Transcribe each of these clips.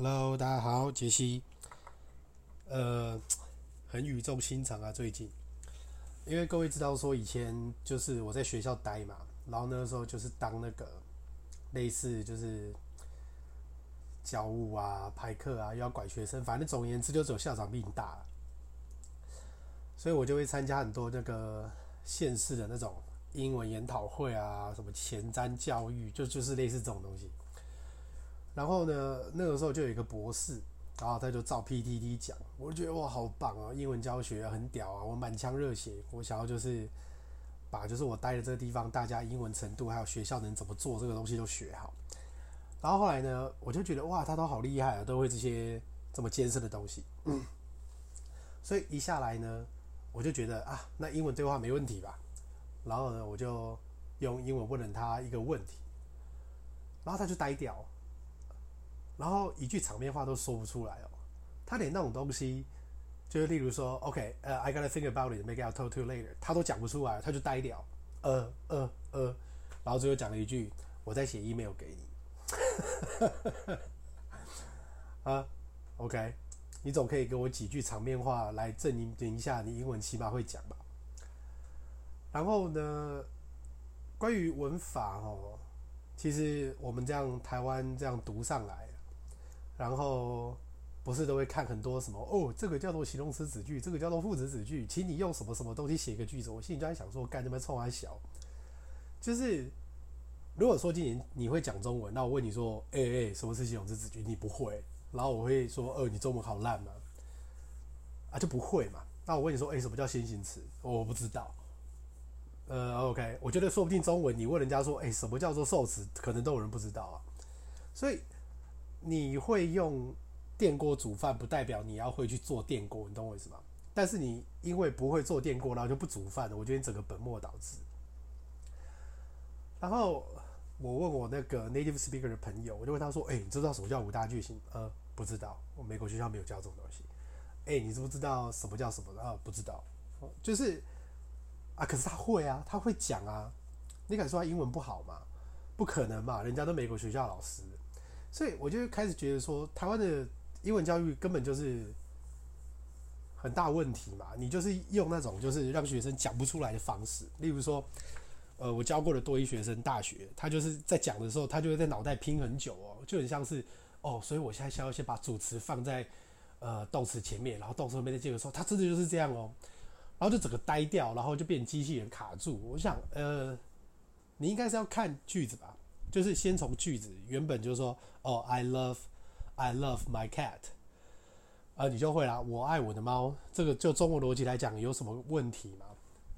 Hello，大家好，杰西。呃，很语重心长啊，最近，因为各位知道说以前就是我在学校待嘛，然后那时候就是当那个类似就是教务啊、排课啊，又要管学生，反正总而言之就只有校长比你大，所以我就会参加很多那个县市的那种英文研讨会啊，什么前瞻教育，就就是类似这种东西。然后呢，那个时候就有一个博士，然后他就照 PPT 讲，我就觉得哇，好棒啊！英文教学很屌啊，我满腔热血，我想要就是把就是我待的这个地方，大家英文程度还有学校能怎么做这个东西都学好。然后后来呢，我就觉得哇，他都好厉害啊，都会这些这么艰深的东西。嗯，所以一下来呢，我就觉得啊，那英文对话没问题吧？然后呢，我就用英文问了他一个问题，然后他就呆掉。然后一句场面话都说不出来哦，他连那种东西，就是例如说，OK，呃、，I gotta think about it，maybe I'll talk to you later，他都讲不出来，他就呆掉，呃呃呃，然后最后讲了一句，我在写 email 给你，啊，OK，你总可以给我几句场面话来证明一下你英文起码会讲吧？然后呢，关于文法哦，其实我们这样台湾这样读上来。然后不是都会看很多什么哦，这个叫做形容词子句，这个叫做副词子句，请你用什么什么东西写一个句子。我心里就在想说，干这么臭还小，就是如果说今年你会讲中文，那我问你说，哎哎，什么是形容词子句？你不会，然后我会说，呃，你中文好烂吗？啊，就不会嘛。那我问你说，哎，什么叫先行词？我不知道。呃，OK，我觉得说不定中文你问人家说，哎，什么叫做受词，可能都有人不知道啊。所以。你会用电锅煮饭，不代表你要会去做电锅，你懂我意思吗？但是你因为不会做电锅，然后就不煮饭了，我觉得你整个本末倒置。然后我问我那个 native speaker 的朋友，我就问他说：“哎，你知道什么叫五大句型？”呃，不知道，我美国学校没有教这种东西。哎，你知不知道什么叫什么？啊，不知道。就是啊，可是他会啊，他会讲啊。你敢说他英文不好吗？不可能嘛，人家都美国学校老师。所以我就开始觉得说，台湾的英文教育根本就是很大问题嘛。你就是用那种就是让学生讲不出来的方式，例如说，呃，我教过的多一学生大学，他就是在讲的时候，他就会在脑袋拼很久哦，就很像是哦，所以我现在需要先把主词放在呃动词前面，然后动词后面再接着说，他真的就是这样哦，然后就整个呆掉，然后就变机器人卡住。我想，呃，你应该是要看句子吧。就是先从句子原本就是说，哦，I love, I love my cat，啊，你就会啦，我爱我的猫。这个就中文逻辑来讲，有什么问题吗？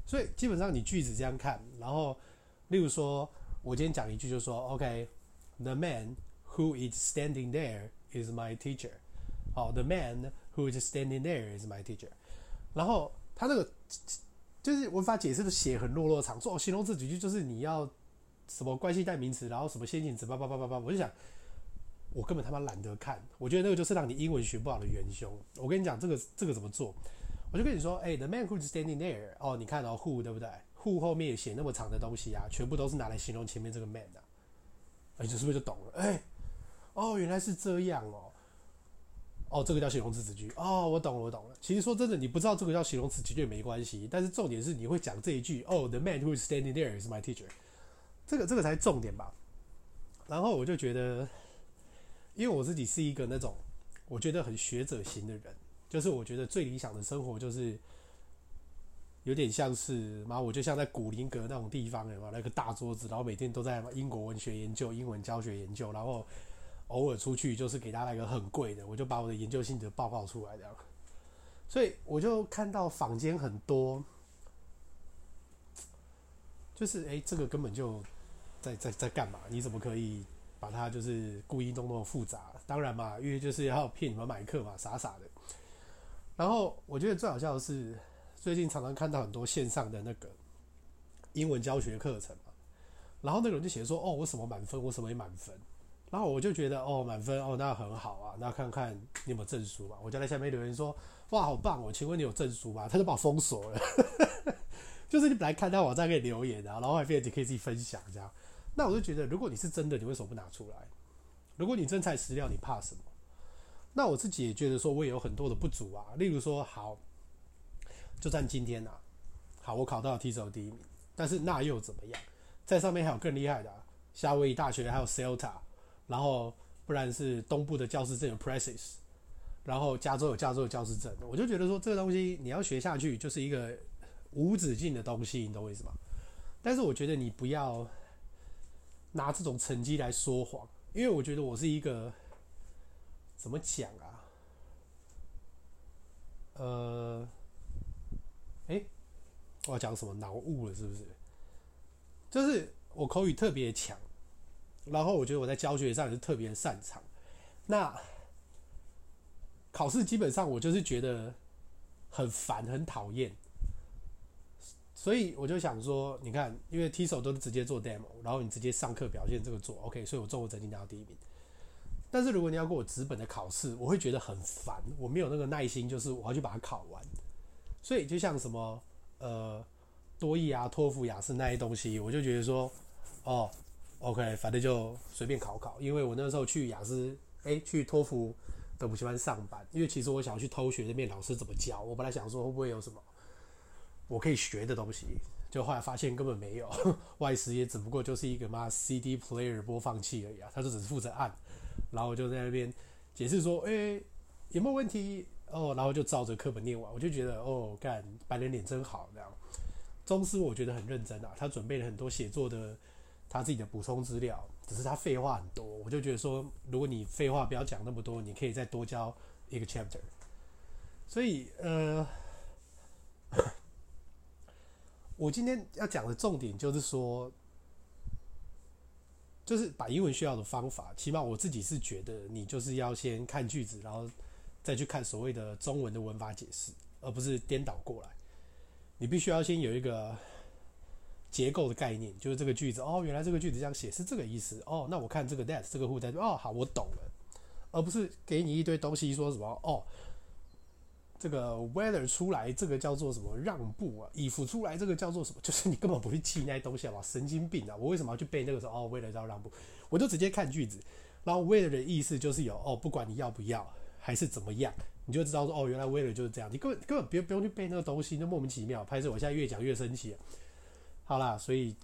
所以基本上你句子这样看，然后，例如说，我今天讲一句就说，OK，the man who is standing there is my teacher。好，the man who is standing there is my teacher。然后他那个就是文法解释的写很落落长，说形容词几句就是你要。什么关系代名词，然后什么先行词，叭叭叭叭叭，我就想，我根本他妈懒得看。我觉得那个就是让你英文学不好的元凶。我跟你讲，这个这个怎么做？我就跟你说，哎、，the man who is standing there，哦，你看到、哦、who 对不对？who 后面写那么长的东西啊，全部都是拿来形容前面这个 man 的、啊。哎，这是不是就懂了？哎，哦，原来是这样哦。哦，这个叫形容词子句。哦，我懂了，我懂了。其实说真的，你不知道这个叫形容词其实也没关系。但是重点是你会讲这一句，哦，the man who is standing there is my teacher。这个这个才是重点吧，然后我就觉得，因为我自己是一个那种我觉得很学者型的人，就是我觉得最理想的生活就是有点像是嘛，我就像在古灵阁那种地方，有没有那个大桌子，然后每天都在英国文学研究、英文教学研究，然后偶尔出去就是给大家来个很贵的，我就把我的研究心得报告出来这样，所以我就看到坊间很多，就是哎，这个根本就。在在在干嘛？你怎么可以把它就是故意弄那么复杂？当然嘛，因为就是要骗你们买课嘛，傻傻的。然后我觉得最好笑的是，最近常常看到很多线上的那个英文教学课程嘛，然后那个人就写说：“哦，我什么满分，我什么也满分。”然后我就觉得：“哦，满分哦，那很好啊，那看看你有没有证书吧。”我就在下面留言说：“哇，好棒哦，请问你有证书吗？”他就把我封锁了。就是你本来看到网站可以留言啊，然后还变成可以自己分享这样。那我就觉得，如果你是真的，你为什么不拿出来？如果你真材实料，你怕什么？那我自己也觉得说，我也有很多的不足啊。例如说，好，就算今天啊，好，我考到了 TESOL 第一名，但是那又怎么样？在上面还有更厉害的、夏威夷大学还有 CELTA，然后不然是东部的教师证有 Precious，然后加州有加州的教师证。我就觉得说，这个东西你要学下去，就是一个无止境的东西，你懂我意思吗？但是我觉得你不要拿这种成绩来说谎，因为我觉得我是一个。怎么讲啊？呃，哎、我要讲什么脑雾了？是不是？就是我口语特别强，然后我觉得我在教学上也是特别擅长。那考试基本上我就是觉得很烦、很讨厌，所以我就想说，你看，因为 TESOL 都是直接做 demo，然后你直接上课表现这个做 OK，所以我综合成绩拿到第一名。但是如果你要给我纸本的考试，我会觉得很烦，我没有那个耐心，就是我要去把它考完。所以就像什么呃多益啊、托福、雅思那些东西，我就觉得说，哦，OK，反正就随便考考。因为我那时候去雅思，哎、去托福的补习班上班，因为其实我想要去偷学那边老师怎么教。我本来想说会不会有什么我可以学的东西，就后来发现根本没有。外师也只不过就是一个嘛 CD player 播放器而已啊，他就只是负责按。然后我就在那边解释说：“哎、有没有问题？哦，然后就照着课本念完。我就觉得，哦，干白人脸真好。这样，宗师我觉得很认真啊，他准备了很多写作的他自己的补充资料，只是他废话很多。我就觉得说，如果你废话不要讲那么多，你可以再多教一个 chapter。所以，呃，我今天要讲的重点就是说。”就是把英文需要的方法，起码我自己是觉得，你就是要先看句子，然后再去看所谓的中文的文法解释，而不是颠倒过来。你必须要先有一个结构的概念，就是这个句子哦，原来这个句子这样写是这个意思哦。那我看这个 that 这个 who that 哦，好，我懂了，而不是给你一堆东西说什么哦。这个 weather 出来，这个叫做什么让步啊？if 出来，这个叫做什么？就是你根本不去记那些东西好吧？神经病啊！我为什么要去背那个时候？哦 weather 叫让步，我就直接看句子，然后 weather 的意思就是有哦，不管你要不要还是怎么样，你就知道说哦，原来 weather 就是这样。你根本根本不用不用去背那个东西，那莫名其妙。拍摄我现在越讲越生气。好啦，所以。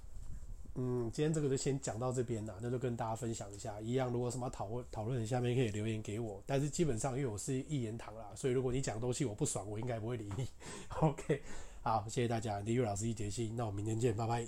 嗯，今天这个就先讲到这边啦，那就跟大家分享一下。一样，如果什么讨论讨论，下面可以留言给我。但是基本上，因为我是一言堂啦，所以如果你讲东西我不爽，我应该不会理你。OK，好，谢谢大家，李玉老师一节心，那我明天见，拜拜。